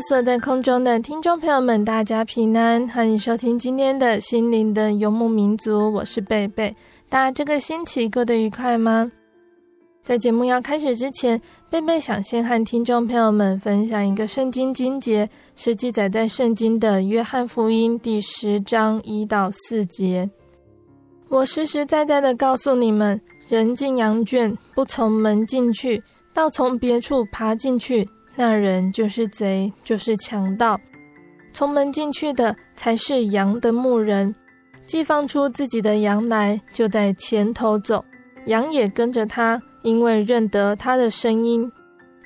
坐在空中的听众朋友们，大家平安，欢迎收听今天的心灵的游牧民族，我是贝贝。大家这个星期过得愉快吗？在节目要开始之前，贝贝想先和听众朋友们分享一个圣经经节，是记载在圣经的约翰福音第十章一到四节。我实实在在的告诉你们，人进羊圈，不从门进去，倒从别处爬进去。那人就是贼，就是强盗。从门进去的才是羊的牧人，既放出自己的羊来，就在前头走，羊也跟着他，因为认得他的声音。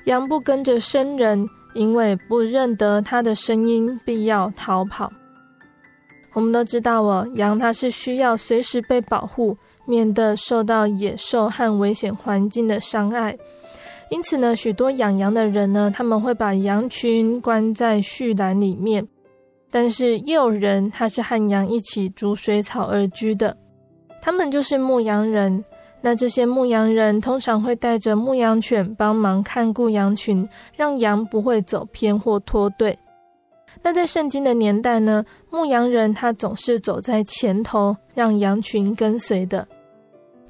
羊不跟着生人，因为不认得他的声音，必要逃跑。我们都知道哦，羊它是需要随时被保护，免得受到野兽和危险环境的伤害。因此呢，许多养羊的人呢，他们会把羊群关在畜栏里面。但是也有人，他是和羊一起逐水草而居的，他们就是牧羊人。那这些牧羊人通常会带着牧羊犬帮忙看顾羊群，让羊不会走偏或脱队。那在圣经的年代呢，牧羊人他总是走在前头，让羊群跟随的。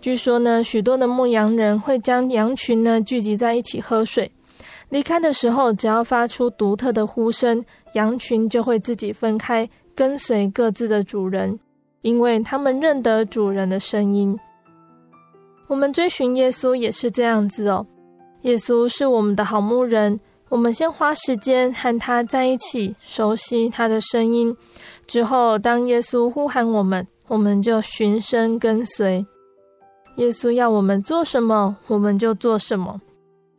据说呢，许多的牧羊人会将羊群呢聚集在一起喝水。离开的时候，只要发出独特的呼声，羊群就会自己分开，跟随各自的主人，因为他们认得主人的声音。我们追寻耶稣也是这样子哦。耶稣是我们的好牧人，我们先花时间和他在一起，熟悉他的声音。之后，当耶稣呼喊我们，我们就循声跟随。耶稣要我们做什么，我们就做什么。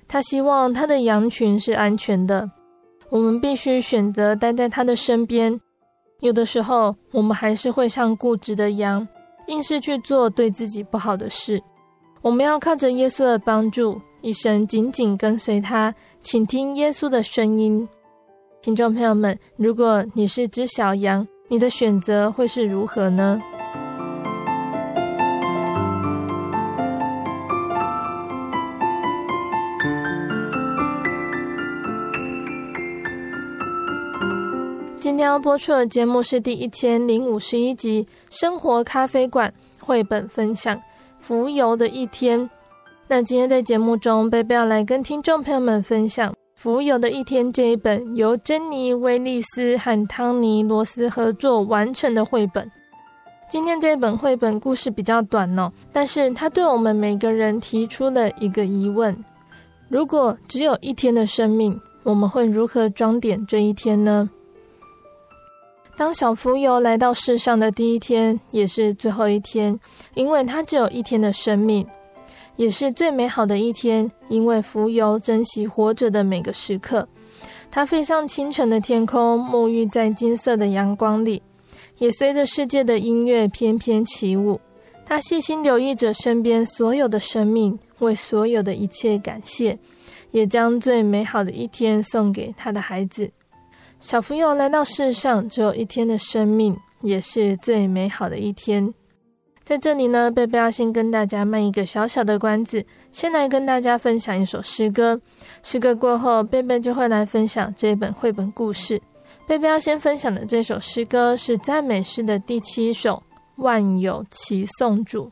他希望他的羊群是安全的，我们必须选择待在他的身边。有的时候，我们还是会像固执的羊，硬是去做对自己不好的事。我们要靠着耶稣的帮助，一生紧紧跟随他，请听耶稣的声音。听众朋友们，如果你是只小羊，你的选择会是如何呢？天要播出的节目是第一千零五十一集《生活咖啡馆》绘本分享《浮游的一天》。那今天在节目中，贝贝要来跟听众朋友们分享《浮游的一天》这一本由珍妮·威利斯和汤尼·罗斯合作完成的绘本。今天这一本绘本故事比较短哦，但是它对我们每个人提出了一个疑问：如果只有一天的生命，我们会如何装点这一天呢？当小浮游来到世上的第一天，也是最后一天，因为它只有一天的生命，也是最美好的一天，因为浮游珍惜活着的每个时刻。它飞上清晨的天空，沐浴在金色的阳光里，也随着世界的音乐翩翩起舞。它细心留意着身边所有的生命，为所有的一切感谢，也将最美好的一天送给他的孩子。小朋友来到世上，只有一天的生命，也是最美好的一天。在这里呢，贝贝要先跟大家卖一个小小的关子，先来跟大家分享一首诗歌。诗歌过后，贝贝就会来分享这本绘本故事。贝贝要先分享的这首诗歌是赞美诗的第七首《万有齐颂主》。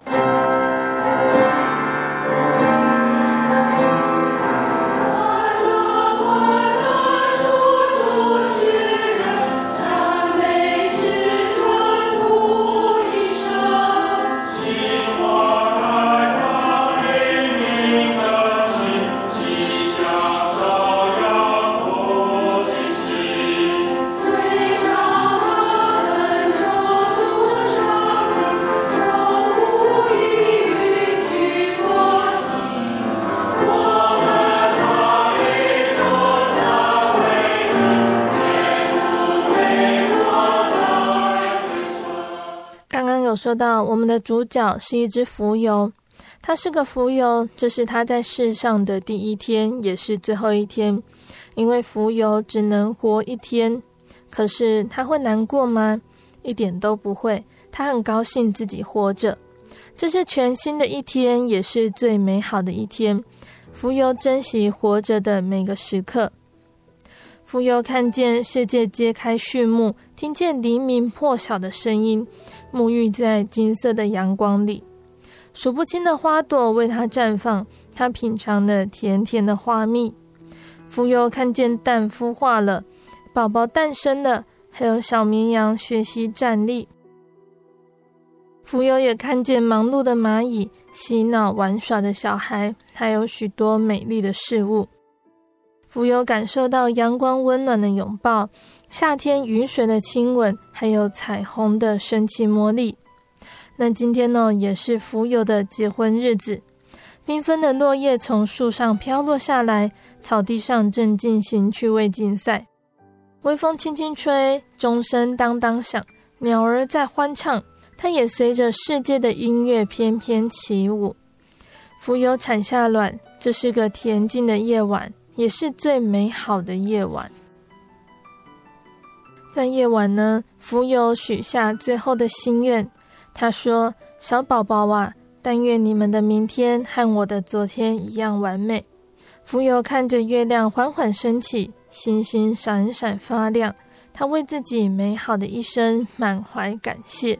说到我们的主角是一只蜉蝣，他是个蜉蝣，这是他在世上的第一天，也是最后一天。因为蜉蝣只能活一天，可是他会难过吗？一点都不会，他很高兴自己活着。这是全新的一天，也是最美好的一天。蜉蝣珍惜活着的每个时刻。蜉蝣看见世界揭开序幕，听见黎明破晓的声音。沐浴在金色的阳光里，数不清的花朵为它绽放。它品尝了甜甜的花蜜。蜉蝣看见蛋孵化了，宝宝诞生了，还有小绵羊学习站立。蜉蝣也看见忙碌的蚂蚁、嬉闹玩耍的小孩，还有许多美丽的事物。蜉蝣感受到阳光温暖的拥抱。夏天雨水的亲吻，还有彩虹的神奇魔力。那今天呢，也是蜉蝣的结婚日子。缤纷的落叶从树上飘落下来，草地上正进行趣味竞赛。微风轻轻吹，钟声当当响，鸟儿在欢唱，它也随着世界的音乐翩翩起舞。蜉蝣产下卵，这是个恬静的夜晚，也是最美好的夜晚。在夜晚呢，浮游许下最后的心愿。他说：“小宝宝啊，但愿你们的明天和我的昨天一样完美。”浮游看着月亮缓缓升起，星星闪闪发亮，他为自己美好的一生满怀感谢。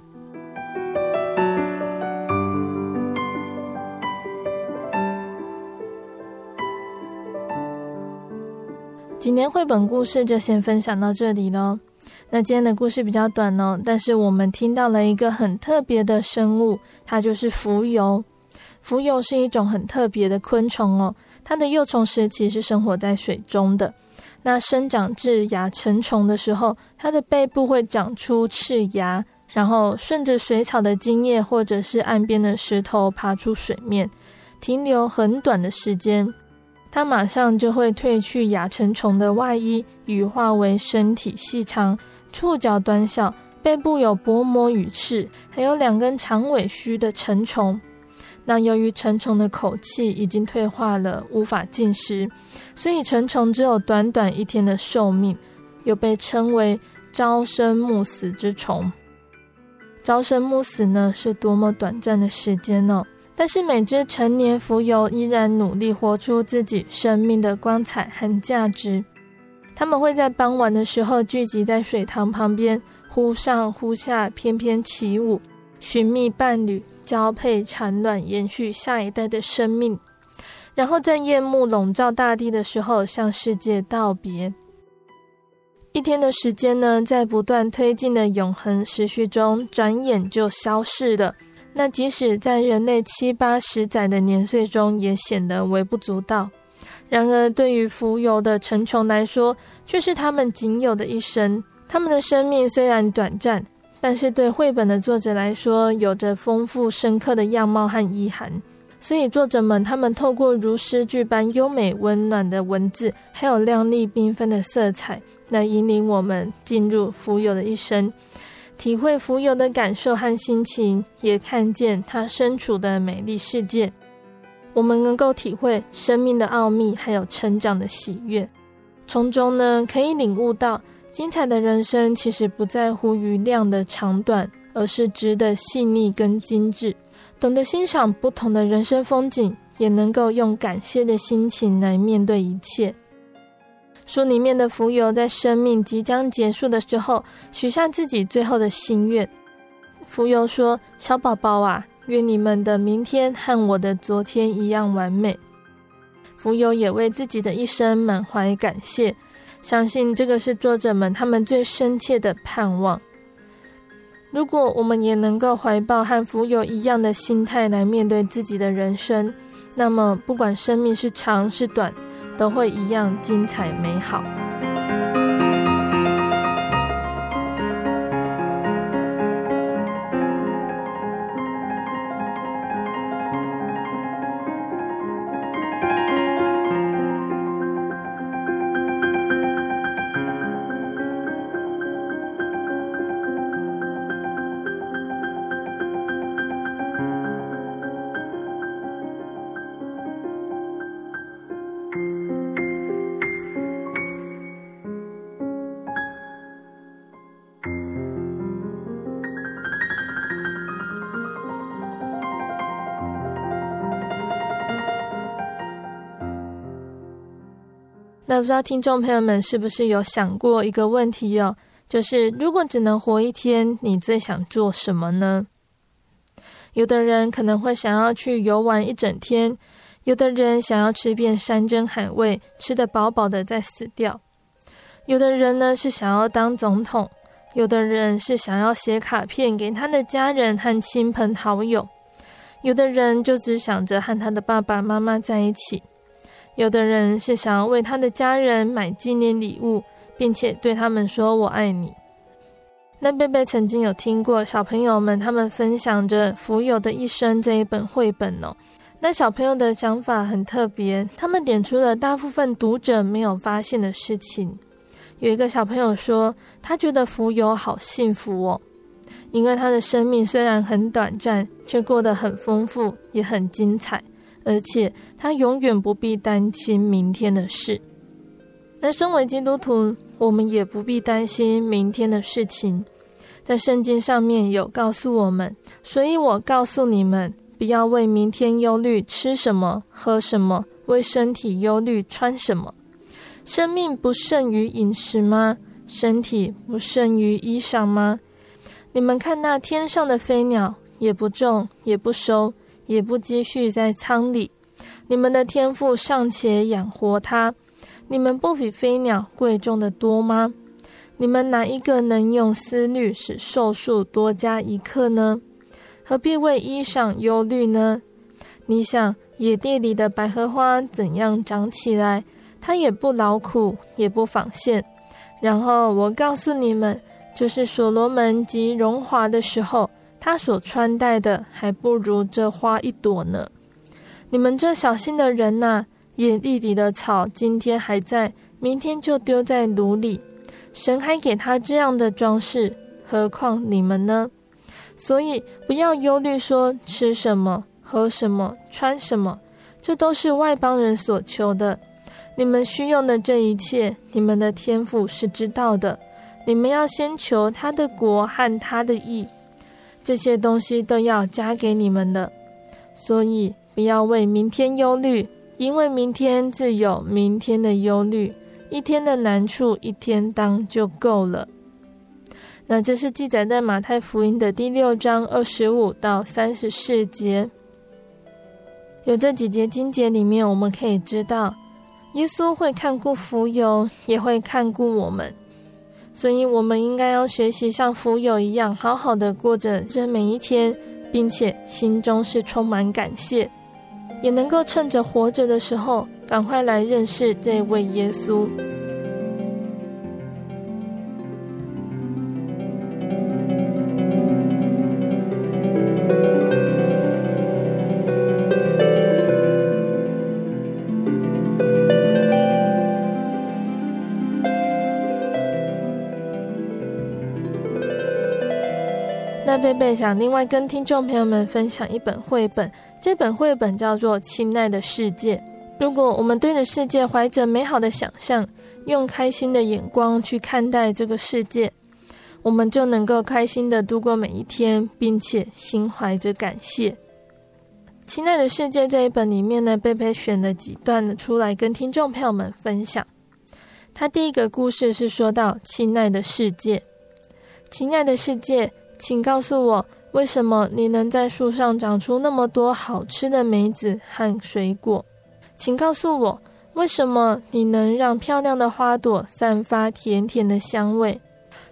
今天绘本故事就先分享到这里喽。那今天的故事比较短哦，但是我们听到了一个很特别的生物，它就是蜉蝣。蜉蝣是一种很特别的昆虫哦，它的幼虫时期是生活在水中的。那生长至亚成虫的时候，它的背部会长出翅芽，然后顺着水草的茎叶或者是岸边的石头爬出水面，停留很短的时间，它马上就会褪去亚成虫的外衣，羽化为身体细长。触角短小，背部有薄膜羽翅，还有两根长尾须的成虫。那由于成虫的口气已经退化了，无法进食，所以成虫只有短短一天的寿命，又被称为朝生暮死之虫。朝生暮死呢，是多么短暂的时间呢？但是每只成年蜉蝣依然努力活出自己生命的光彩和价值。他们会在傍晚的时候聚集在水塘旁边，忽上忽下翩翩起舞，寻觅伴侣，交配产卵，延续下一代的生命。然后在夜幕笼罩大地的时候，向世界道别。一天的时间呢，在不断推进的永恒时序中，转眼就消逝了。那即使在人类七八十载的年岁中，也显得微不足道。然而，对于蜉蝣的成虫来说，却是他们仅有的一生。他们的生命虽然短暂，但是对绘本的作者来说，有着丰富深刻的样貌和意涵。所以，作者们他们透过如诗句般优美温暖的文字，还有亮丽缤纷的色彩，来引领我们进入蜉蝣的一生，体会浮游的感受和心情，也看见他身处的美丽世界。我们能够体会生命的奥秘，还有成长的喜悦，从中呢可以领悟到精彩的人生其实不在乎于量的长短，而是质的细腻跟精致。懂得欣赏不同的人生风景，也能够用感谢的心情来面对一切。书里面的蜉蝣在生命即将结束的时候，许下自己最后的心愿。蜉蝣说：“小宝宝啊，愿你们的明天和我的昨天一样完美。”蜉蝣也为自己的一生满怀感谢。相信这个是作者们他们最深切的盼望。如果我们也能够怀抱和蜉蝣一样的心态来面对自己的人生，那么不管生命是长是短，都会一样精彩美好。不知道听众朋友们是不是有想过一个问题哦？就是如果只能活一天，你最想做什么呢？有的人可能会想要去游玩一整天，有的人想要吃遍山珍海味，吃得饱饱的再死掉。有的人呢是想要当总统，有的人是想要写卡片给他的家人和亲朋好友，有的人就只想着和他的爸爸妈妈在一起。有的人是想要为他的家人买纪念礼物，并且对他们说“我爱你”。那贝贝曾经有听过小朋友们他们分享着《浮游的一生》这一本绘本哦。那小朋友的想法很特别，他们点出了大部分读者没有发现的事情。有一个小朋友说，他觉得浮游好幸福哦，因为他的生命虽然很短暂，却过得很丰富，也很精彩。而且他永远不必担心明天的事。那身为基督徒，我们也不必担心明天的事情。在圣经上面有告诉我们，所以我告诉你们，不要为明天忧虑，吃什么，喝什么；为身体忧虑，穿什么。生命不胜于饮食吗？身体不胜于衣裳吗？你们看那天上的飞鸟，也不种，也不收。也不积蓄在仓里，你们的天赋尚且养活它，你们不比飞鸟贵重的多吗？你们哪一个能用思虑使寿数多加一刻呢？何必为衣裳忧虑呢？你想野地里的百合花怎样长起来？它也不劳苦，也不纺线。然后我告诉你们，就是所罗门极荣华的时候。他所穿戴的还不如这花一朵呢。你们这小心的人呐、啊，野地里的草今天还在，明天就丢在炉里。神还给他这样的装饰，何况你们呢？所以不要忧虑，说吃什么、喝什么、穿什么，这都是外邦人所求的。你们需用的这一切，你们的天赋是知道的。你们要先求他的国和他的义。这些东西都要加给你们的，所以不要为明天忧虑，因为明天自有明天的忧虑，一天的难处一天当就够了。那这是记载在马太福音的第六章二十五到三十四节。有这几节经节里面，我们可以知道，耶稣会看顾蜉蝣，也会看顾我们。所以，我们应该要学习像浮游一样，好好的过着这每一天，并且心中是充满感谢，也能够趁着活着的时候，赶快来认识这位耶稣。贝贝想另外跟听众朋友们分享一本绘本，这本绘本叫做《亲爱的世界》。如果我们对着世界怀着美好的想象，用开心的眼光去看待这个世界，我们就能够开心的度过每一天，并且心怀着感谢。亲爱的世界这一本里面呢，贝贝选了几段出来跟听众朋友们分享。他第一个故事是说到：“亲爱的世界，亲爱的世界，请告诉我，为什么你能在树上长出那么多好吃的梅子和水果？请告诉我，为什么你能让漂亮的花朵散发甜甜的香味？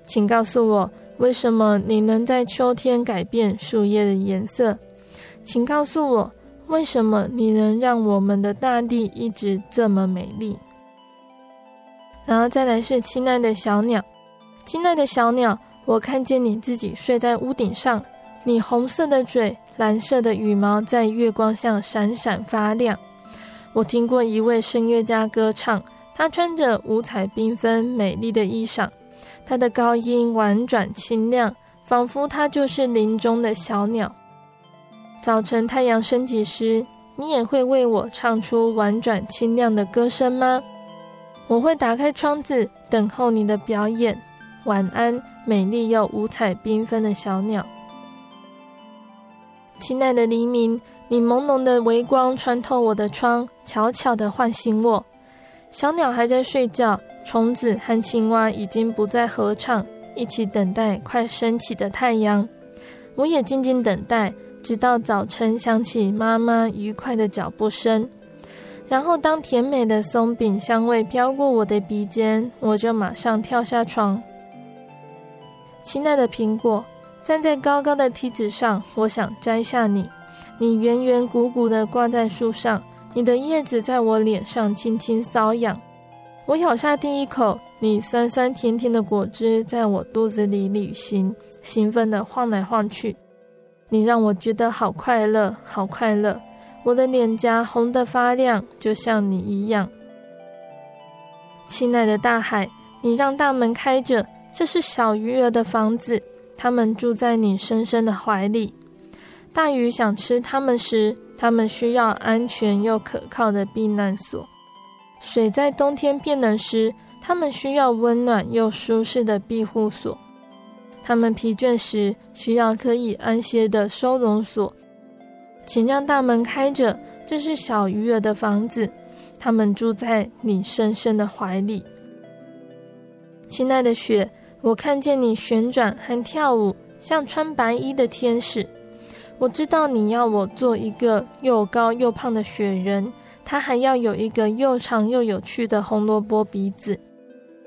请告诉我，为什么你能在秋天改变树叶的颜色？”请告诉我，为什么你能让我们的大地一直这么美丽？然后再来是亲爱的小鸟，亲爱的小鸟，我看见你自己睡在屋顶上，你红色的嘴、蓝色的羽毛在月光下闪闪发亮。我听过一位声乐家歌唱，他穿着五彩缤纷、美丽的衣裳，他的高音婉转清亮，仿佛他就是林中的小鸟。早晨太阳升起时，你也会为我唱出婉转清亮的歌声吗？我会打开窗子，等候你的表演。晚安，美丽又五彩缤纷的小鸟。亲爱的黎明，你朦胧的微光穿透我的窗，悄悄地唤醒我。小鸟还在睡觉，虫子和青蛙已经不再合唱，一起等待快升起的太阳。我也静静等待。直到早晨响起妈妈愉快的脚步声，然后当甜美的松饼香味飘过我的鼻尖，我就马上跳下床。亲爱的苹果，站在高高的梯子上，我想摘下你。你圆圆鼓鼓地挂在树上，你的叶子在我脸上轻轻搔痒。我咬下第一口，你酸酸甜甜的果汁在我肚子里旅行，兴奋地晃来晃去。你让我觉得好快乐，好快乐！我的脸颊红得发亮，就像你一样。亲爱的大海，你让大门开着，这是小鱼儿的房子，它们住在你深深的怀里。大鱼想吃它们时，它们需要安全又可靠的避难所。水在冬天变冷时，它们需要温暖又舒适的庇护所。他们疲倦时需要可以安歇的收容所，请让大门开着，这是小鱼儿的房子，他们住在你深深的怀里。亲爱的雪，我看见你旋转和跳舞，像穿白衣的天使。我知道你要我做一个又高又胖的雪人，他还要有一个又长又有趣的红萝卜鼻子。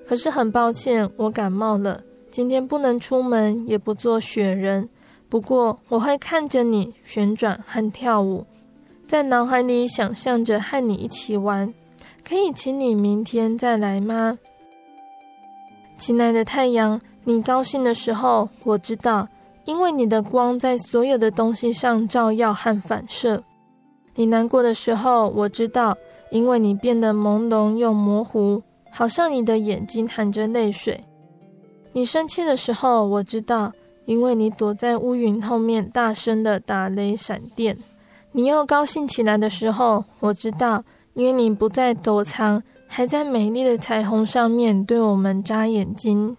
可是很抱歉，我感冒了。今天不能出门，也不做雪人。不过我会看着你旋转和跳舞，在脑海里想象着和你一起玩。可以请你明天再来吗？亲爱的太阳，你高兴的时候，我知道，因为你的光在所有的东西上照耀和反射。你难过的时候，我知道，因为你变得朦胧又模糊，好像你的眼睛含着泪水。你生气的时候，我知道，因为你躲在乌云后面，大声的打雷闪电；你又高兴起来的时候，我知道，因为你不再躲藏，还在美丽的彩虹上面对我们眨眼睛。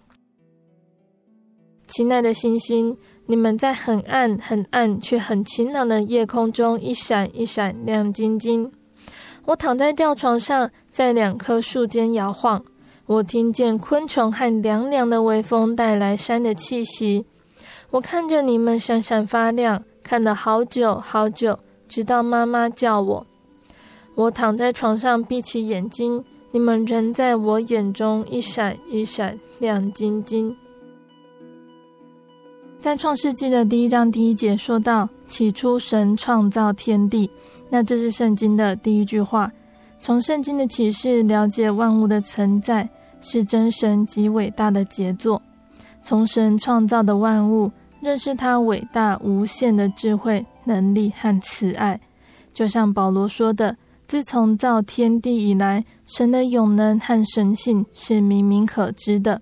亲爱的星星，你们在很暗、很暗却很晴朗的夜空中一闪一闪亮晶晶。我躺在吊床上，在两棵树间摇晃。我听见昆虫和凉凉的微风带来山的气息。我看着你们闪闪发亮，看了好久好久，直到妈妈叫我。我躺在床上，闭起眼睛，你们仍在我眼中一闪一闪亮晶晶。在创世纪的第一章第一节说到：“起初神创造天地。”那这是圣经的第一句话。从圣经的启示了解万物的存在，是真神极伟大的杰作。从神创造的万物，认识他伟大无限的智慧、能力和慈爱。就像保罗说的：“自从造天地以来，神的永能和神性是明明可知的。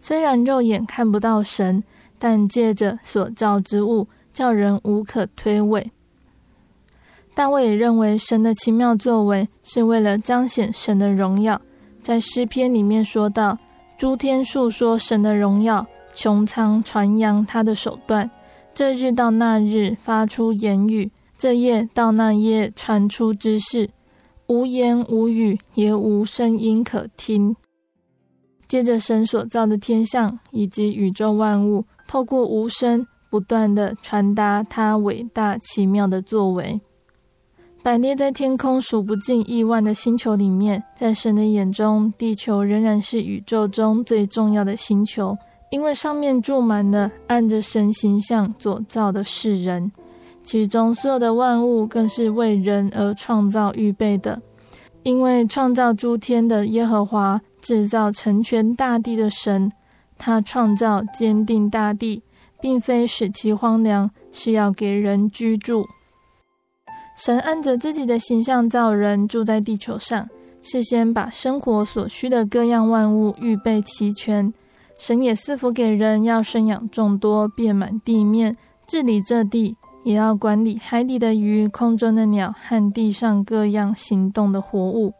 虽然肉眼看不到神，但借着所造之物，叫人无可推诿。”大卫也认为神的奇妙作为是为了彰显神的荣耀，在诗篇里面说到：“诸天述说神的荣耀，穹苍传扬他的手段。这日到那日发出言语，这夜到那夜传出之事。无言无语，也无声音可听。”接着，神所造的天象以及宇宙万物，透过无声不断的传达他伟大奇妙的作为。摆列在天空数不尽亿万的星球里面，在神的眼中，地球仍然是宇宙中最重要的星球，因为上面住满了按着神形象所造的世人，其中所有的万物更是为人而创造预备的。因为创造诸天的耶和华，制造成全大地的神，他创造坚定大地，并非使其荒凉，是要给人居住。神按着自己的形象造人，住在地球上，事先把生活所需的各样万物预备齐全。神也赐福给人，要生养众多，遍满地面，治理这地，也要管理海里的鱼、空中的鸟和地上各样行动的活物。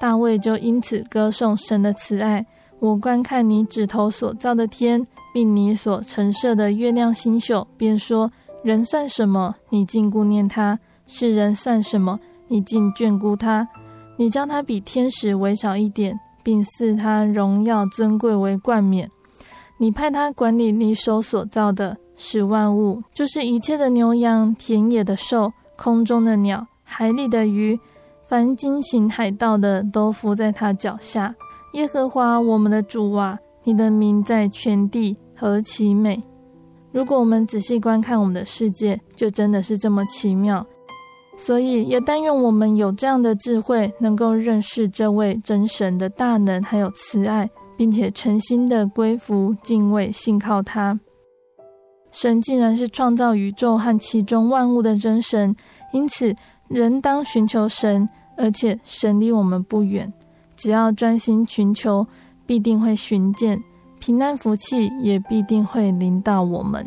大卫就因此歌颂神的慈爱。我观看你指头所造的天，并你所陈设的月亮星宿，便说：人算什么？你竟顾念他。世人算什么？你竟眷顾他？你将他比天使微小一点，并赐他荣耀尊贵为冠冕。你派他管理你手所造的，使万物，就是一切的牛羊、田野的兽、空中的鸟、海里的鱼，凡经行海道的，都伏在他脚下。耶和华我们的主啊，你的名在全地何其美！如果我们仔细观看我们的世界，就真的是这么奇妙。所以，也但愿我们有这样的智慧，能够认识这位真神的大能，还有慈爱，并且诚心的归服、敬畏、信靠他。神竟然是创造宇宙和其中万物的真神，因此人当寻求神，而且神离我们不远。只要专心寻求，必定会寻见平安福气，也必定会临到我们。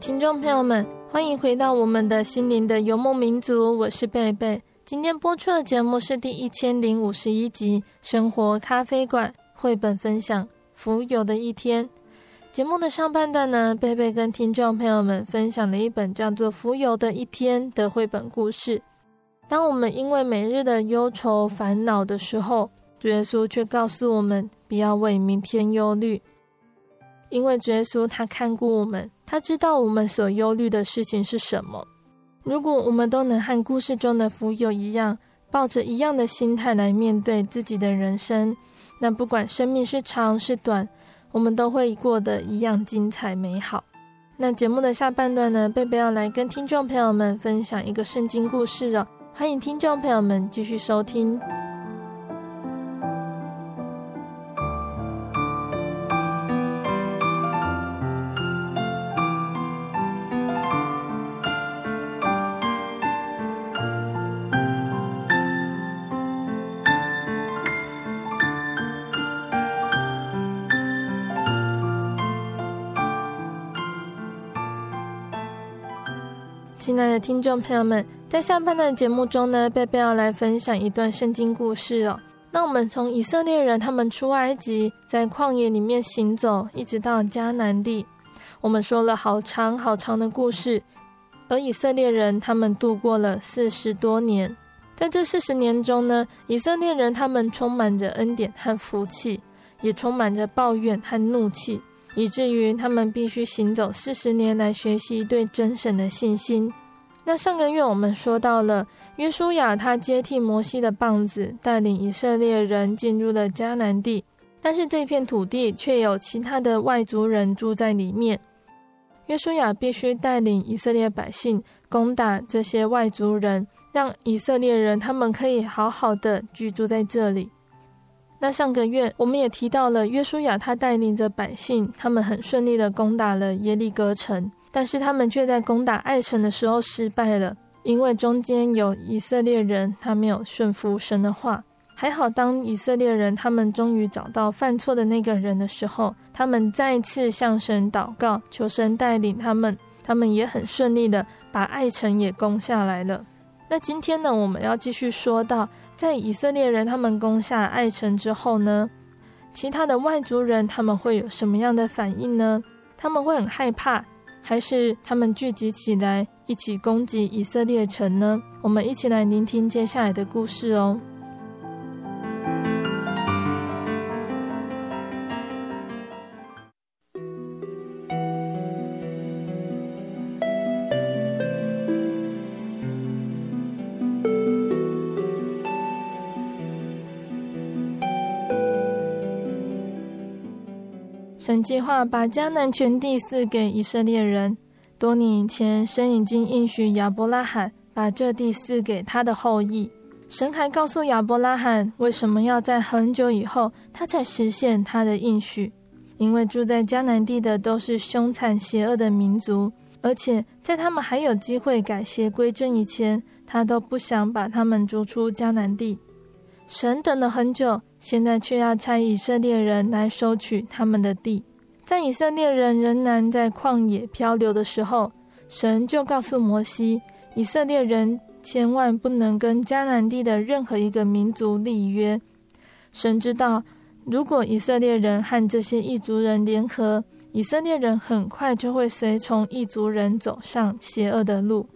听众朋友们，欢迎回到我们的心灵的游牧民族，我是贝贝。今天播出的节目是第一千零五十一集《生活咖啡馆》绘本分享《浮游的一天》。节目的上半段呢，贝贝跟听众朋友们分享了一本叫做《浮游的一天》的绘本故事。当我们因为每日的忧愁烦恼的时候，主耶稣却告诉我们不要为明天忧虑，因为主耶稣他看过我们。他知道我们所忧虑的事情是什么。如果我们都能和故事中的浮游一样，抱着一样的心态来面对自己的人生，那不管生命是长是短，我们都会过得一样精彩美好。那节目的下半段呢，贝贝要来跟听众朋友们分享一个圣经故事哦，欢迎听众朋友们继续收听。亲爱的听众朋友们，在下半段节目中呢，贝贝要来分享一段圣经故事哦。那我们从以色列人他们出埃及，在旷野里面行走，一直到迦南地，我们说了好长好长的故事。而以色列人他们度过了四十多年，在这四十年中呢，以色列人他们充满着恩典和福气，也充满着抱怨和怒气。以至于他们必须行走四十年来学习对真神的信心。那上个月我们说到了约书亚，他接替摩西的棒子，带领以色列人进入了迦南地。但是这片土地却有其他的外族人住在里面。约书亚必须带领以色列百姓攻打这些外族人，让以色列人他们可以好好的居住在这里。那上个月我们也提到了约书亚，他带领着百姓，他们很顺利的攻打了耶利哥城，但是他们却在攻打爱城的时候失败了，因为中间有以色列人，他没有顺服神的话。还好，当以色列人他们终于找到犯错的那个人的时候，他们再次向神祷告，求神带领他们，他们也很顺利的把爱城也攻下来了。那今天呢，我们要继续说到。在以色列人他们攻下爱城之后呢，其他的外族人他们会有什么样的反应呢？他们会很害怕，还是他们聚集起来一起攻击以色列城呢？我们一起来聆听接下来的故事哦。神计划把迦南全地赐给以色列人。多年以前，神已经应许亚伯拉罕把这地赐给他的后裔。神还告诉亚伯拉罕，为什么要在很久以后他才实现他的应许？因为住在迦南地的都是凶残邪恶的民族，而且在他们还有机会改邪归正以前，他都不想把他们逐出迦南地。神等了很久。现在却要差以色列人来收取他们的地，在以色列人仍然在旷野漂流的时候，神就告诉摩西，以色列人千万不能跟迦南地的任何一个民族立约。神知道，如果以色列人和这些异族人联合，以色列人很快就会随从异族人走上邪恶的路。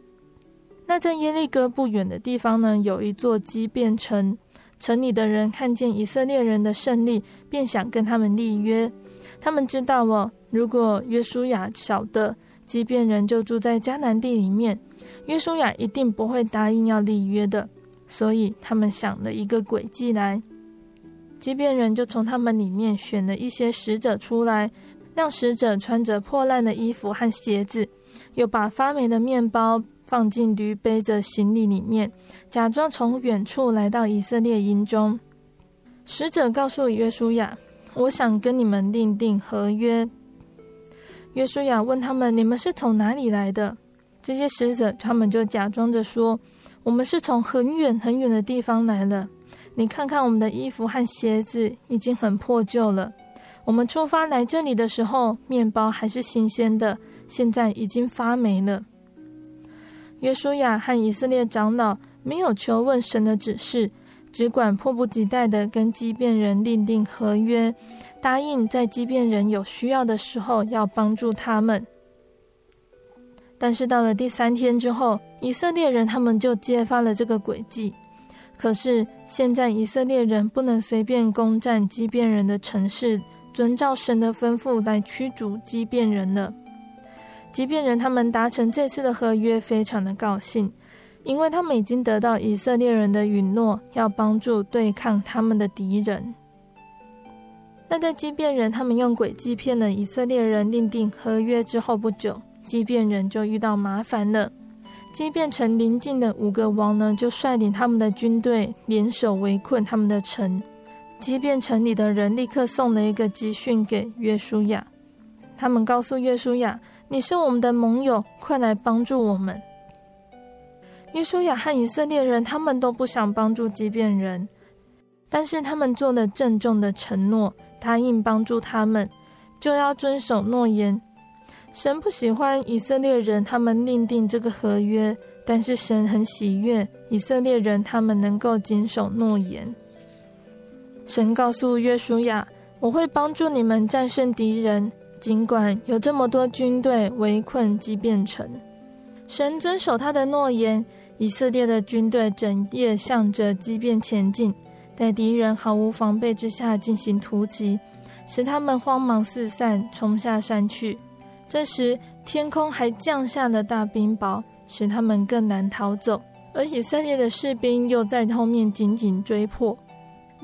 那在耶利哥不远的地方呢，有一座基遍城。城里的人看见以色列人的胜利，便想跟他们立约。他们知道哦，如果约书亚晓得基遍人就住在迦南地里面，约书亚一定不会答应要立约的。所以他们想了一个诡计来。基遍人就从他们里面选了一些使者出来，让使者穿着破烂的衣服和鞋子，又把发霉的面包。放进驴背着行李里面，假装从远处来到以色列营中。使者告诉约书亚：“我想跟你们订定合约。”约书亚问他们：“你们是从哪里来的？”这些使者他们就假装着说：“我们是从很远很远的地方来了。你看看我们的衣服和鞋子已经很破旧了。我们出发来这里的时候，面包还是新鲜的，现在已经发霉了。”约书亚和以色列长老没有求问神的指示，只管迫不及待地跟基变人订定合约，答应在基变人有需要的时候要帮助他们。但是到了第三天之后，以色列人他们就揭发了这个诡计。可是现在以色列人不能随便攻占基变人的城市，遵照神的吩咐来驱逐基变人了。基遍人他们达成这次的合约，非常的高兴，因为他们已经得到以色列人的允诺，要帮助对抗他们的敌人。那在基遍人他们用诡计骗了以色列人订定合约之后不久，基遍人就遇到麻烦了。基遍城邻近的五个王呢，就率领他们的军队联手围困他们的城。基遍城里的人立刻送了一个急讯给约书亚，他们告诉约书亚。你是我们的盟友，快来帮助我们。约书亚和以色列人他们都不想帮助即便人，但是他们做了郑重的承诺，答应帮助他们，就要遵守诺言。神不喜欢以色列人他们另定这个合约，但是神很喜悦以色列人他们能够谨守诺言。神告诉约书亚：“我会帮助你们战胜敌人，尽管有这么多军队围困基遍城。”神遵守他的诺言，以色列的军队整夜向着基遍前进，在敌人毫无防备之下进行突击，使他们慌忙四散，冲下山去。这时，天空还降下了大冰雹，使他们更难逃走。而以色列的士兵又在后面紧紧追迫。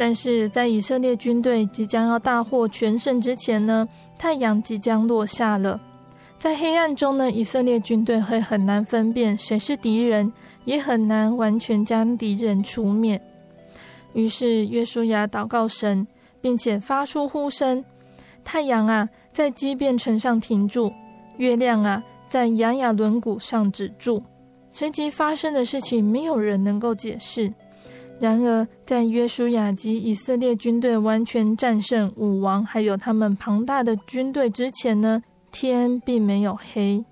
但是在以色列军队即将要大获全胜之前呢，太阳即将落下了。在黑暗中呢，以色列军队会很难分辨谁是敌人，也很难完全将敌人除灭。于是约书亚祷告神，并且发出呼声：“太阳啊！”在基遍城上停住，月亮啊，在雅雅仑谷上止住。随即发生的事情，没有人能够解释。然而，在约书亚及以色列军队完全战胜武王，还有他们庞大的军队之前呢，天并没有黑。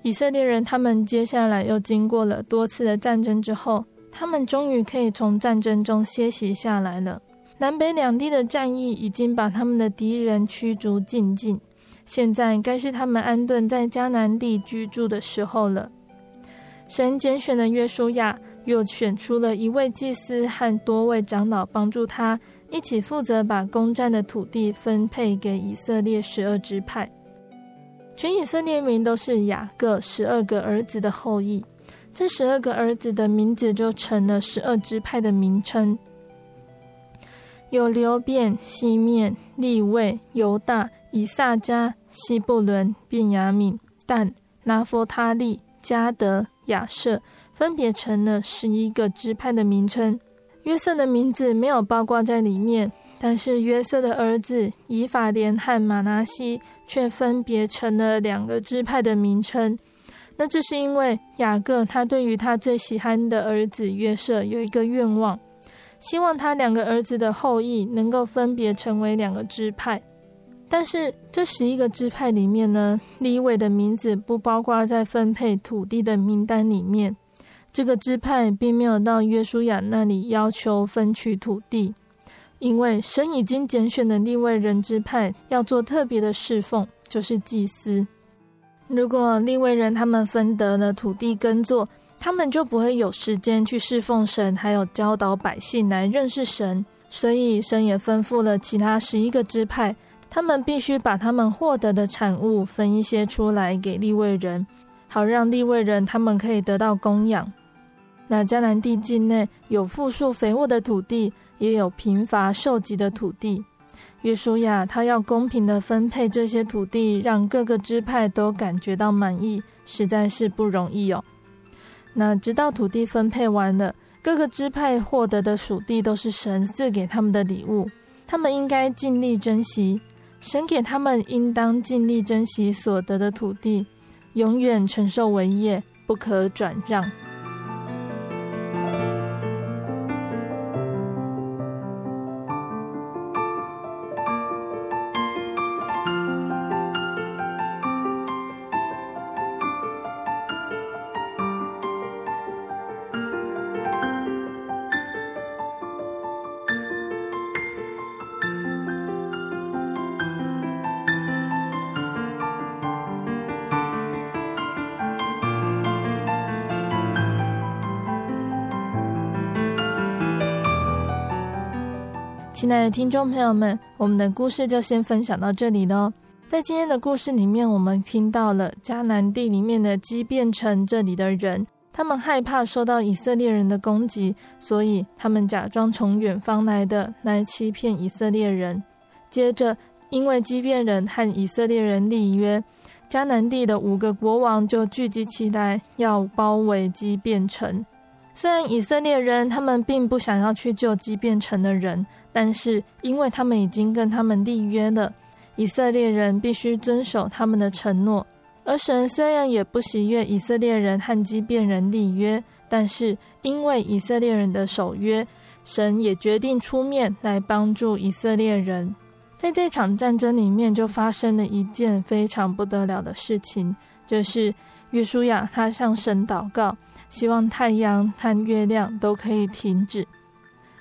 以色列人他们接下来又经过了多次的战争之后，他们终于可以从战争中歇息下来了。南北两地的战役已经把他们的敌人驱逐尽尽，现在该是他们安顿在迦南地居住的时候了。神拣选了约书亚，又选出了一位祭司和多位长老帮助他，一起负责把攻占的土地分配给以色列十二支派。全以色列民都是雅各十二个儿子的后裔，这十二个儿子的名字就成了十二支派的名称。有流便、西面、利未、犹大、以萨迦、西布伦、便雅悯、但、拿弗他利、迦得、亚设，分别成了十一个支派的名称。约瑟的名字没有包括在里面，但是约瑟的儿子以法莲和玛拿西却分别成了两个支派的名称。那这是因为雅各他对于他最喜欢的儿子约瑟有一个愿望。希望他两个儿子的后裔能够分别成为两个支派，但是这十一个支派里面呢，利未的名字不包括在分配土地的名单里面。这个支派并没有到约书亚那里要求分取土地，因为神已经拣选的利未人支派要做特别的侍奉，就是祭司。如果利未人他们分得了土地耕作，他们就不会有时间去侍奉神，还有教导百姓来认识神。所以神也吩咐了其他十一个支派，他们必须把他们获得的产物分一些出来给利未人，好让利未人他们可以得到供养。那迦南地境内有富庶肥沃的土地，也有贫乏受极的土地。约书亚他要公平地分配这些土地，让各个支派都感觉到满意，实在是不容易哦。那直到土地分配完了，各个支派获得的属地都是神赐给他们的礼物，他们应该尽力珍惜。神给他们应当尽力珍惜所得的土地，永远承受为业，不可转让。亲爱的听众朋友们，我们的故事就先分享到这里喽。在今天的故事里面，我们听到了迦南地里面的基变城这里的人，他们害怕受到以色列人的攻击，所以他们假装从远方来的，来欺骗以色列人。接着，因为基变人和以色列人立约，迦南地的五个国王就聚集起来，要包围基变城。虽然以色列人他们并不想要去救基变城的人，但是因为他们已经跟他们立约了，以色列人必须遵守他们的承诺。而神虽然也不喜悦以色列人和基遍人立约，但是因为以色列人的守约，神也决定出面来帮助以色列人。在这场战争里面，就发生了一件非常不得了的事情，就是约书亚他向神祷告，希望太阳和月亮都可以停止。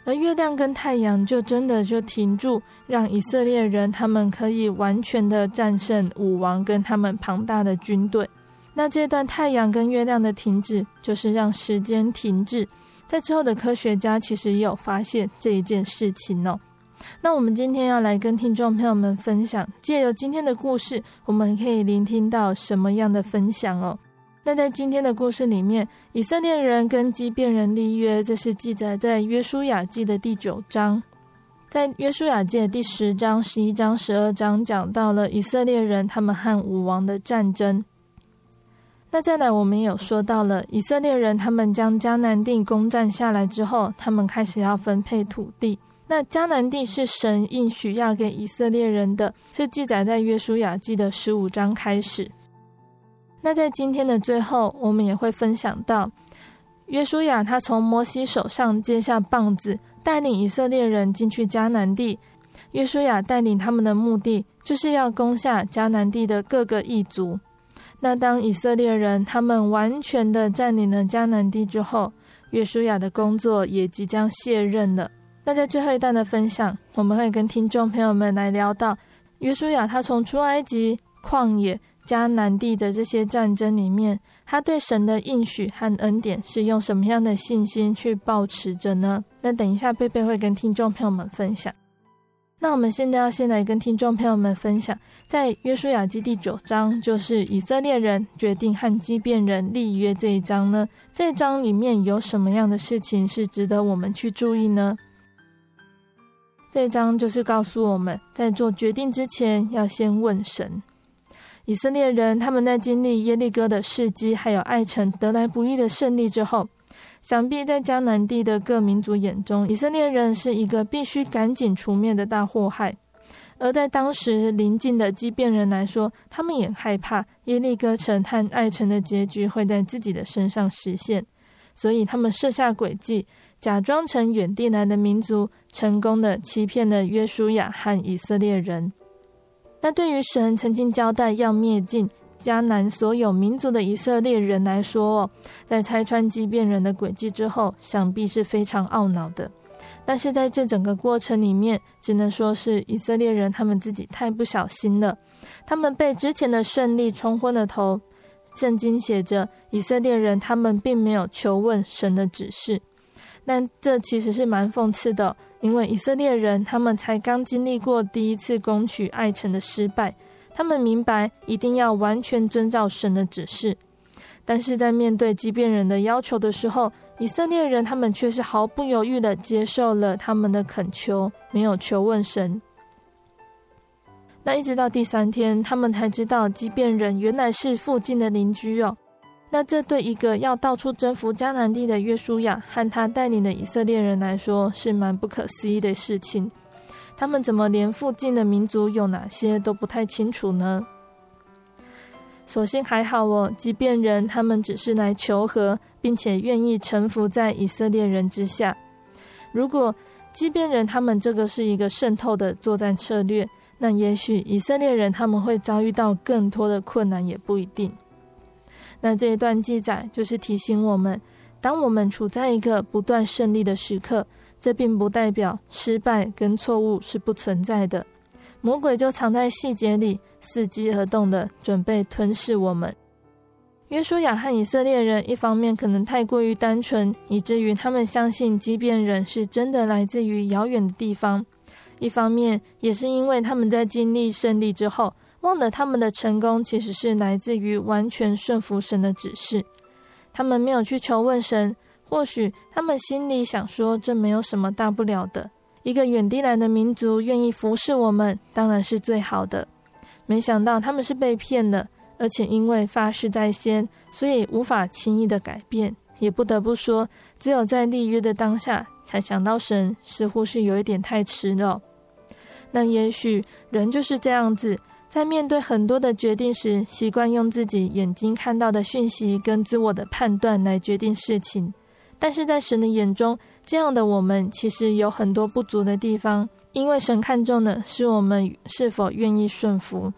而月亮跟太阳就真的就停住，让以色列人他们可以完全的战胜武王跟他们庞大的军队。那这段太阳跟月亮的停止，就是让时间停滞。在之后的科学家其实也有发现这一件事情哦。那我们今天要来跟听众朋友们分享，借由今天的故事，我们可以聆听到什么样的分享哦？那在今天的故事里面，以色列人跟基遍人立约，这是记载在约书亚记的第九章。在约书亚记的第十章、十一章、十二章讲到了以色列人他们和武王的战争。那再来，我们也有说到了以色列人他们将迦南地攻占下来之后，他们开始要分配土地。那迦南地是神应许要给以色列人的，是记载在约书亚记的十五章开始。那在今天的最后，我们也会分享到，约书亚他从摩西手上接下棒子，带领以色列人进去迦南地。约书亚带领他们的目的，就是要攻下迦南地的各个异族。那当以色列人他们完全的占领了迦南地之后，约书亚的工作也即将卸任了。那在最后一段的分享，我们会跟听众朋友们来聊到，约书亚他从出埃及旷野。迦南地的这些战争里面，他对神的应许和恩典是用什么样的信心去保持着呢？那等一下贝贝会跟听众朋友们分享。那我们现在要先来跟听众朋友们分享，在约书亚记第九章，就是以色列人决定和基遍人立约这一章呢。这一章里面有什么样的事情是值得我们去注意呢？这一章就是告诉我们在做决定之前，要先问神。以色列人他们在经历耶利哥的事迹，还有爱城得来不易的胜利之后，想必在迦南地的各民族眼中，以色列人是一个必须赶紧除灭的大祸害。而在当时邻近的基遍人来说，他们也害怕耶利哥城和爱城的结局会在自己的身上实现，所以他们设下诡计，假装成远地来的民族，成功的欺骗了约书亚和以色列人。那对于神曾经交代要灭尽迦南所有民族的以色列人来说，在拆穿畸变人的诡计之后，想必是非常懊恼的。但是在这整个过程里面，只能说是以色列人他们自己太不小心了，他们被之前的胜利冲昏了头。圣经写着，以色列人他们并没有求问神的指示。但这其实是蛮讽刺的，因为以色列人他们才刚经历过第一次攻取爱城的失败，他们明白一定要完全遵照神的指示，但是在面对畸变人的要求的时候，以色列人他们却是毫不犹豫的接受了他们的恳求，没有求问神。那一直到第三天，他们才知道畸变人原来是附近的邻居哦。那这对一个要到处征服迦南地的约书亚和他带领的以色列人来说是蛮不可思议的事情。他们怎么连附近的民族有哪些都不太清楚呢？所幸还好哦，基遍人他们只是来求和，并且愿意臣服在以色列人之下。如果基遍人他们这个是一个渗透的作战策略，那也许以色列人他们会遭遇到更多的困难，也不一定。那这一段记载就是提醒我们，当我们处在一个不断胜利的时刻，这并不代表失败跟错误是不存在的。魔鬼就藏在细节里，伺机而动的准备吞噬我们。约书亚和以色列人一方面可能太过于单纯，以至于他们相信即便人是真的来自于遥远的地方；一方面也是因为他们在经历胜利之后。忘了他们的成功其实是来自于完全顺服神的指示，他们没有去求问神，或许他们心里想说，这没有什么大不了的，一个远地来的民族愿意服侍我们，当然是最好的。没想到他们是被骗了，而且因为发誓在先，所以无法轻易的改变。也不得不说，只有在立约的当下才想到神，似乎是有一点太迟了。那也许人就是这样子。在面对很多的决定时，习惯用自己眼睛看到的讯息跟自我的判断来决定事情，但是在神的眼中，这样的我们其实有很多不足的地方，因为神看重的是我们是否愿意顺服。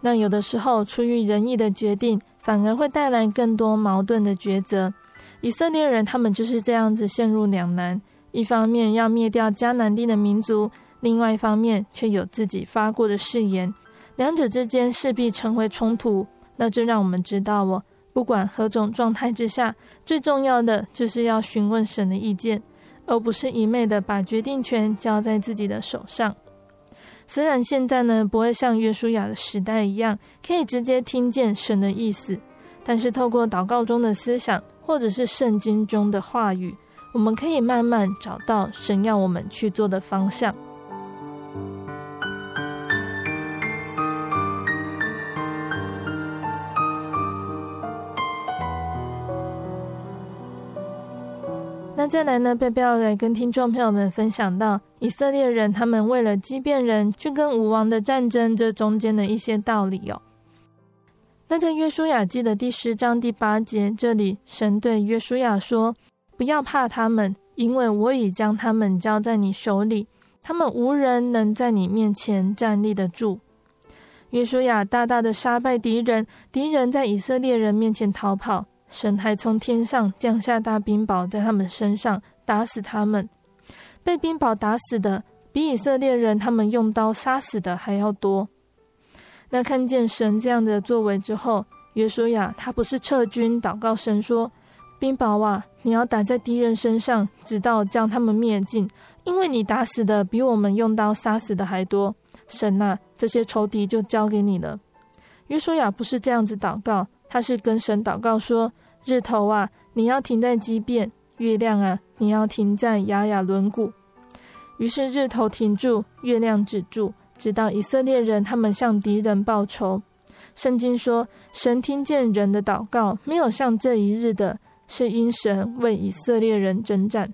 那有的时候，出于仁义的决定，反而会带来更多矛盾的抉择。以色列人他们就是这样子陷入两难：一方面要灭掉迦南地的民族，另外一方面却有自己发过的誓言，两者之间势必成为冲突。那这让我们知道哦，不管何种状态之下，最重要的就是要询问神的意见，而不是一昧的把决定权交在自己的手上。虽然现在呢，不会像约书亚的时代一样，可以直接听见神的意思，但是透过祷告中的思想，或者是圣经中的话语，我们可以慢慢找到神要我们去做的方向。那再来呢，贝贝要来跟听众朋友们分享到以色列人他们为了基遍人去跟武王的战争，这中间的一些道理哦。那在约书亚记的第十章第八节，这里神对约书亚说：“不要怕他们，因为我已将他们交在你手里，他们无人能在你面前站立得住。”约书亚大大的杀败敌人，敌人在以色列人面前逃跑。神还从天上降下大冰雹，在他们身上打死他们。被冰雹打死的，比以色列人他们用刀杀死的还要多。那看见神这样的作为之后，约书亚他不是撤军，祷告神说：“冰雹啊，你要打在敌人身上，直到将他们灭尽，因为你打死的比我们用刀杀死的还多。神啊，这些仇敌就交给你了。”约书亚不是这样子祷告。他是跟神祷告说：“日头啊，你要停在基遍；月亮啊，你要停在雅雅仑谷。”于是日头停住，月亮止住，直到以色列人他们向敌人报仇。圣经说，神听见人的祷告，没有像这一日的，是因神为以色列人征战。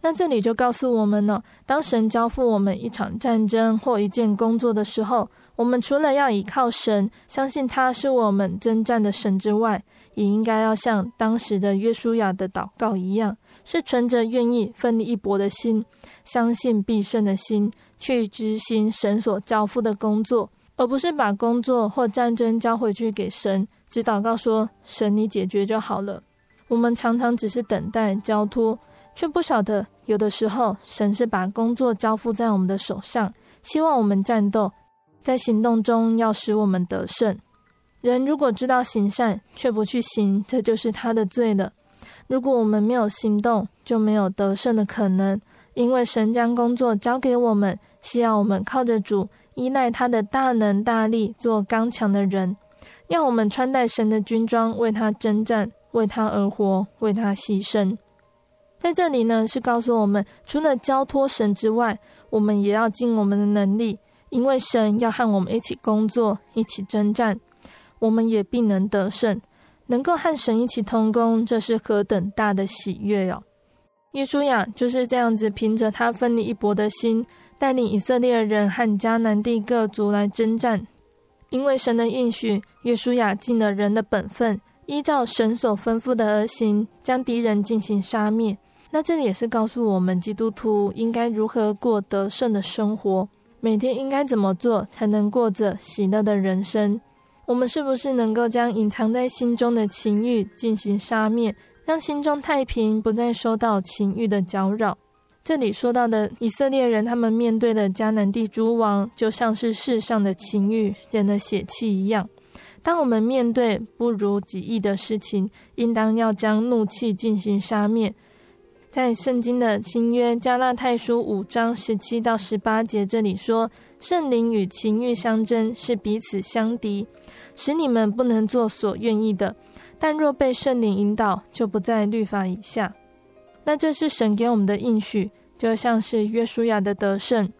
那这里就告诉我们呢，当神交付我们一场战争或一件工作的时候，我们除了要依靠神，相信他是我们征战的神之外，也应该要像当时的约书亚的祷告一样，是存着愿意奋力一搏的心，相信必胜的心，去执行神所交付的工作，而不是把工作或战争交回去给神，只祷告说：“神，你解决就好了。”我们常常只是等待交托，却不晓得有的时候神是把工作交付在我们的手上，希望我们战斗。在行动中要使我们得胜。人如果知道行善却不去行，这就是他的罪了。如果我们没有行动，就没有得胜的可能。因为神将工作交给我们，是要我们靠着主，依赖他的大能大力，做刚强的人。要我们穿戴神的军装，为他征战，为他而活，为他牺牲。在这里呢，是告诉我们，除了交托神之外，我们也要尽我们的能力。因为神要和我们一起工作，一起征战，我们也必能得胜。能够和神一起同工，这是何等大的喜悦哟！约书亚就是这样子，凭着他奋力一搏的心，带领以色列人和迦南地各族来征战。因为神的应许，约书亚尽了人的本分，依照神所吩咐的而行，将敌人进行杀灭。那这里也是告诉我们，基督徒应该如何过得胜的生活。每天应该怎么做才能过着喜乐的人生？我们是不是能够将隐藏在心中的情欲进行杀灭，让心中太平，不再受到情欲的搅扰？这里说到的以色列人，他们面对的迦南地诸王，就像是世上的情欲、人的血气一样。当我们面对不如己意的事情，应当要将怒气进行杀灭。在圣经的新约加纳太书五章十七到十八节，这里说：圣灵与情欲相争，是彼此相敌，使你们不能做所愿意的。但若被圣灵引导，就不在律法以下。那这是神给我们的应许，就像是约书亚的得胜。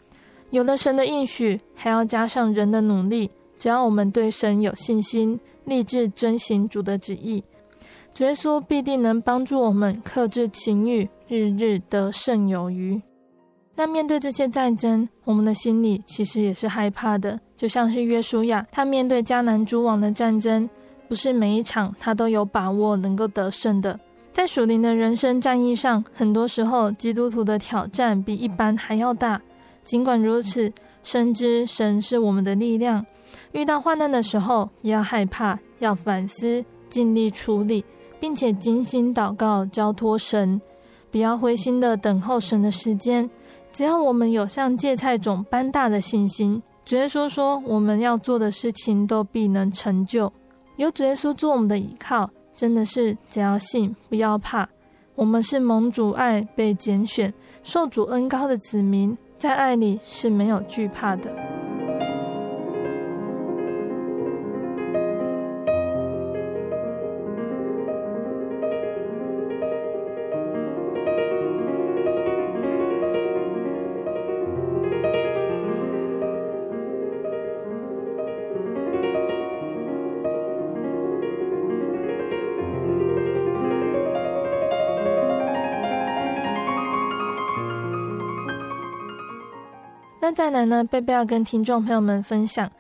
有了神的应许，还要加上人的努力。只要我们对神有信心，立志遵行主的旨意，耶稣必定能帮助我们克制情欲。日日得胜有余。那面对这些战争，我们的心里其实也是害怕的，就像是约书亚，他面对迦南诸王的战争，不是每一场他都有把握能够得胜的。在属灵的人生战役上，很多时候基督徒的挑战比一般还要大。尽管如此，深知神是我们的力量。遇到患难的时候，不要害怕，要反思，尽力处理，并且精心祷告，交托神。不要灰心的等候神的时间。只要我们有像芥菜种般大的信心，主耶稣说，我们要做的事情都必能成就。有主耶稣做我们的依靠，真的是只要信，不要怕。我们是蒙主爱、被拣选、受主恩膏的子民，在爱里是没有惧怕的。再来呢？贝贝要跟听众朋友们分享，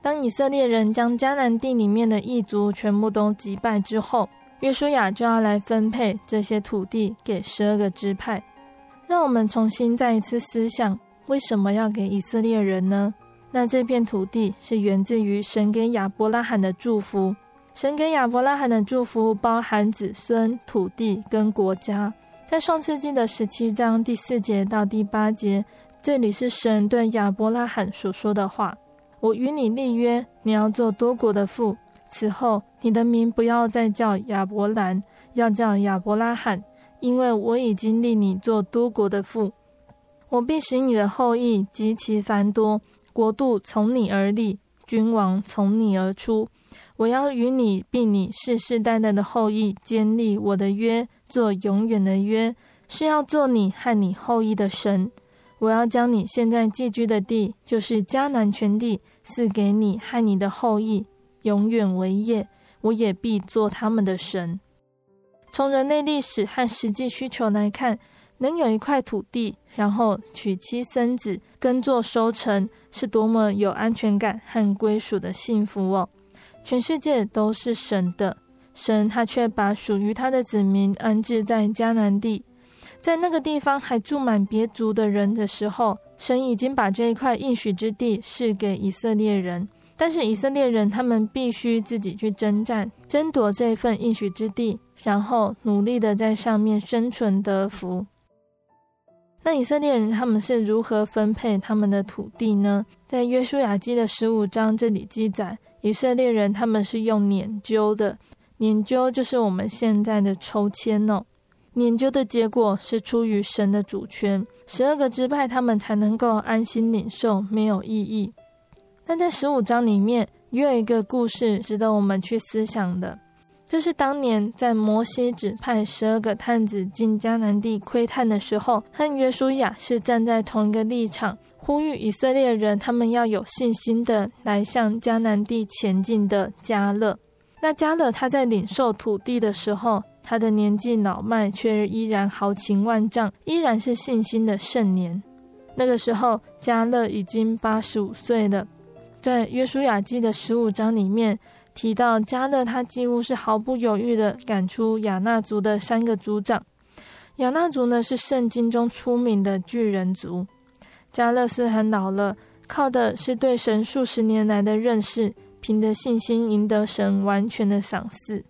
当以色列人将迦南地里面的异族全部都击败之后，约书亚就要来分配这些土地给十二个支派。让我们重新再一次思想，为什么要给以色列人呢？那这片土地是源自于神给亚伯拉罕的祝福。神给亚伯拉罕的祝福包含子孙、土地跟国家。在创世纪的十七章第四节到第八节。这里是神对亚伯拉罕所说的话：“我与你立约，你要做多国的父。此后，你的名不要再叫亚伯兰，要叫亚伯拉罕，因为我已经立你做多国的父。我必使你的后裔极其繁多，国度从你而立，君王从你而出。我要与你并你世世代代的后裔坚立我的约，做永远的约，是要做你和你后裔的神。”我要将你现在寄居的地，就是迦南全地，赐给你和你的后裔，永远为业。我也必做他们的神。从人类历史和实际需求来看，能有一块土地，然后娶妻生子，耕作收成，是多么有安全感和归属的幸福哦！全世界都是神的，神他却把属于他的子民安置在迦南地。在那个地方还住满别族的人的时候，神已经把这一块应许之地赐给以色列人。但是以色列人他们必须自己去征战，争夺这份应许之地，然后努力的在上面生存得福。那以色列人他们是如何分配他们的土地呢？在约书亚记的十五章这里记载，以色列人他们是用拈阄的，拈阄就是我们现在的抽签哦。研究的结果是出于神的主权，十二个支派他们才能够安心领受，没有异议。但在十五章里面，也有一个故事值得我们去思想的，就是当年在摩西指派十二个探子进迦南地窥探的时候，和约书亚是站在同一个立场，呼吁以色列人他们要有信心的来向迦南地前进的迦勒。那迦勒他在领受土地的时候，他的年纪老迈，却依然豪情万丈，依然是信心的盛年。那个时候，加勒已经八十五岁了。在约书亚记的十五章里面提到，加勒他几乎是毫不犹豫地赶出亚衲族的三个族长。亚衲族呢，是圣经中出名的巨人族。加勒虽然老了，靠的是对神数十年来的认识，凭着信心赢得神完全的赏赐。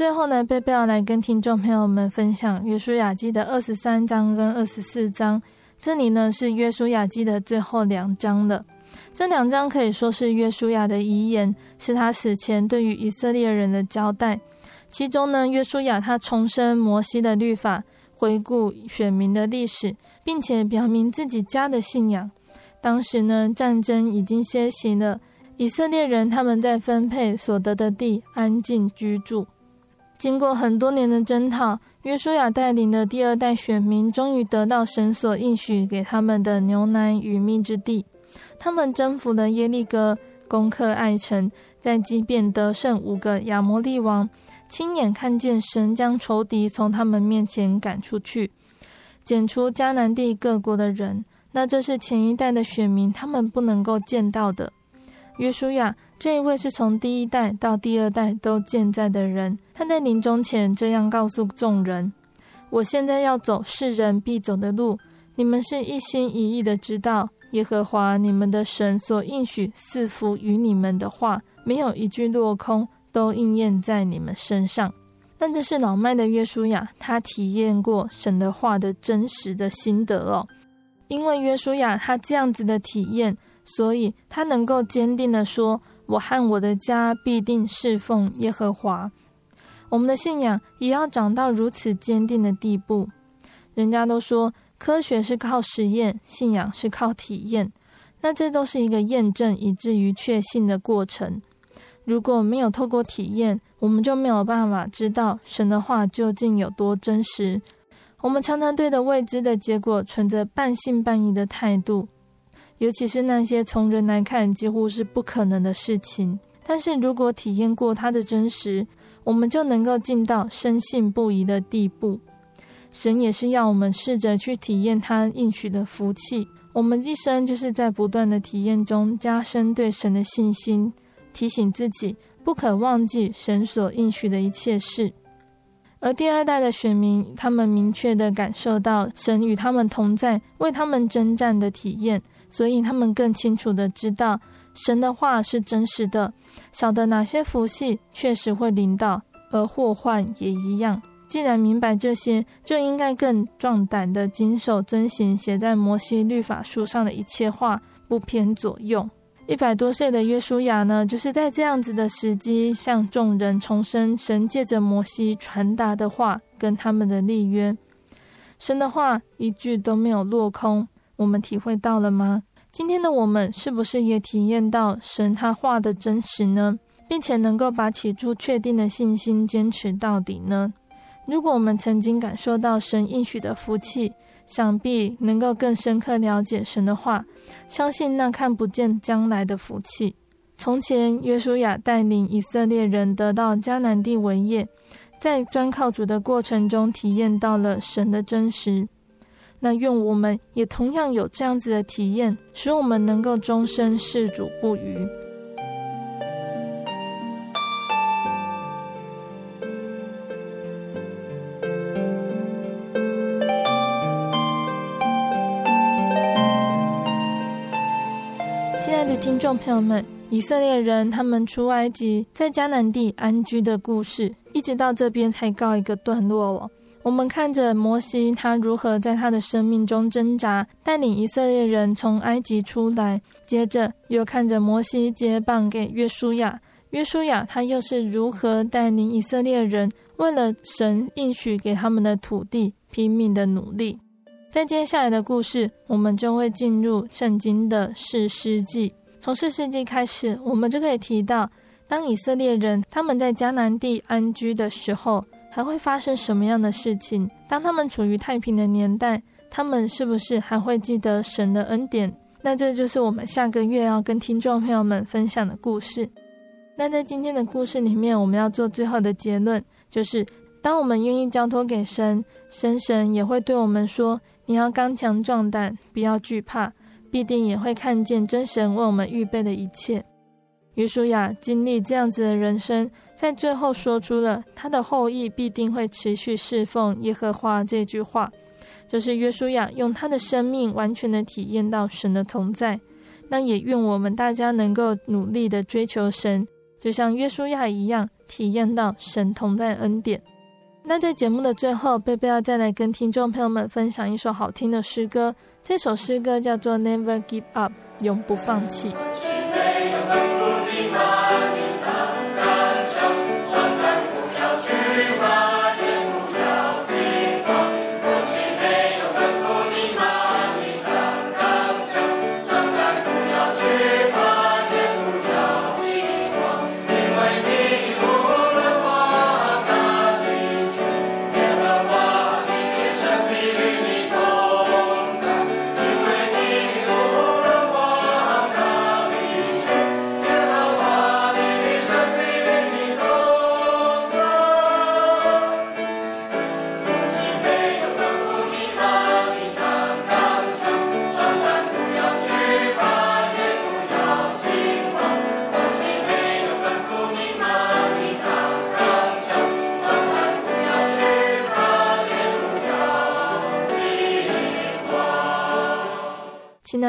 最后呢，贝贝要来跟听众朋友们分享《约书亚记》的二十三章跟二十四章。这里呢是《约书亚记》的最后两章了。这两章可以说是约书亚的遗言，是他死前对于以色列人的交代。其中呢，约书亚他重申摩西的律法，回顾选民的历史，并且表明自己家的信仰。当时呢，战争已经歇息了，以色列人他们在分配所得的地，安静居住。经过很多年的征讨，约书亚带领的第二代选民终于得到神所应许给他们的牛奶与蜜之地。他们征服了耶利哥，攻克爱城，在基遍得胜五个亚摩利王，亲眼看见神将仇敌从他们面前赶出去，剪除迦南地各国的人。那这是前一代的选民他们不能够见到的。约书亚这一位是从第一代到第二代都健在的人，他在临终前这样告诉众人：“我现在要走世人必走的路，你们是一心一意的知道耶和华你们的神所应许赐福于你们的话，没有一句落空，都应验在你们身上。”但这是老迈的约书亚，他体验过神的话的真实的心得哦。因为约书亚他这样子的体验，所以他能够坚定地说：“我和我的家必定侍奉耶和华。”我们的信仰也要长到如此坚定的地步。人家都说科学是靠实验，信仰是靠体验，那这都是一个验证以至于确信的过程。如果没有透过体验，我们就没有办法知道神的话究竟有多真实。我们常常对的未知的结果存着半信半疑的态度，尤其是那些从人来看几乎是不可能的事情。但是如果体验过它的真实，我们就能够进到深信不疑的地步。神也是要我们试着去体验他应许的福气。我们一生就是在不断的体验中加深对神的信心。提醒自己不可忘记神所应许的一切事，而第二代的选民，他们明确地感受到神与他们同在，为他们征战的体验，所以他们更清楚的知道神的话是真实的，晓得哪些福气确实会临到，而祸患也一样。既然明白这些，就应该更壮胆的谨守遵行写在摩西律法书上的一切话，不偏左右。一百多岁的约书亚呢，就是在这样子的时机，向众人重申神借着摩西传达的话跟他们的立约。神的话一句都没有落空，我们体会到了吗？今天的我们是不是也体验到神他话的真实呢？并且能够把起初确定的信心坚持到底呢？如果我们曾经感受到神应许的福气，想必能够更深刻了解神的话，相信那看不见将来的福气。从前约书亚带领以色列人得到迦南地为业，在专靠主的过程中体验到了神的真实。那愿我们也同样有这样子的体验，使我们能够终身事主不渝。亲爱的听众朋友们，以色列人他们出埃及，在迦南地安居的故事，一直到这边才告一个段落哦。我们看着摩西他如何在他的生命中挣扎，带领以色列人从埃及出来，接着又看着摩西接棒给约书亚，约书亚他又是如何带领以色列人为了神应许给他们的土地拼命的努力。在接下来的故事，我们就会进入圣经的四世纪。从四世纪开始，我们就可以提到，当以色列人他们在迦南地安居的时候，还会发生什么样的事情？当他们处于太平的年代，他们是不是还会记得神的恩典？那这就是我们下个月要跟听众朋友们分享的故事。那在今天的故事里面，我们要做最后的结论，就是当我们愿意交托给神，神神也会对我们说：“你要刚强壮胆，不要惧怕。”必定也会看见真神为我们预备的一切。于舒雅经历这样子的人生，在最后说出了他的后裔必定会持续侍奉耶和华这句话，就是约书亚用他的生命完全的体验到神的同在。那也愿我们大家能够努力的追求神，就像约书亚一样，体验到神同在恩典。那在节目的最后，贝贝要再来跟听众朋友们分享一首好听的诗歌。这首诗歌叫做《Never Give Up》，永不放弃。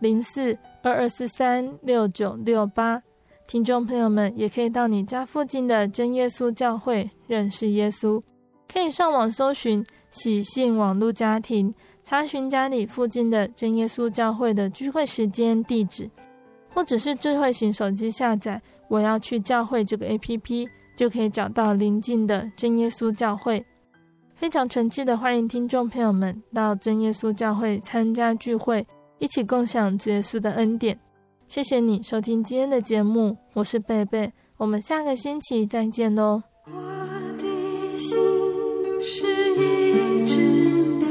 零四二二四三六九六八。听众朋友们也可以到你家附近的真耶稣教会认识耶稣，可以上网搜寻喜信网络家庭，查询家里附近的真耶稣教会的聚会时间、地址。或者是智慧型手机下载“我要去教会”这个 APP，就可以找到邻近的真耶稣教会。非常诚挚的欢迎听众朋友们到真耶稣教会参加聚会，一起共享耶稣的恩典。谢谢你收听今天的节目，我是贝贝，我们下个星期再见喽。我的心是一只鸟，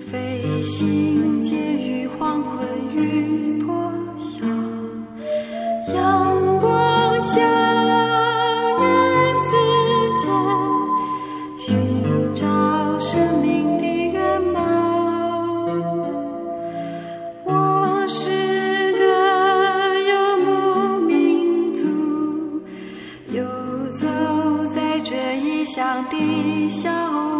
飞行介于黄昏与向人笑。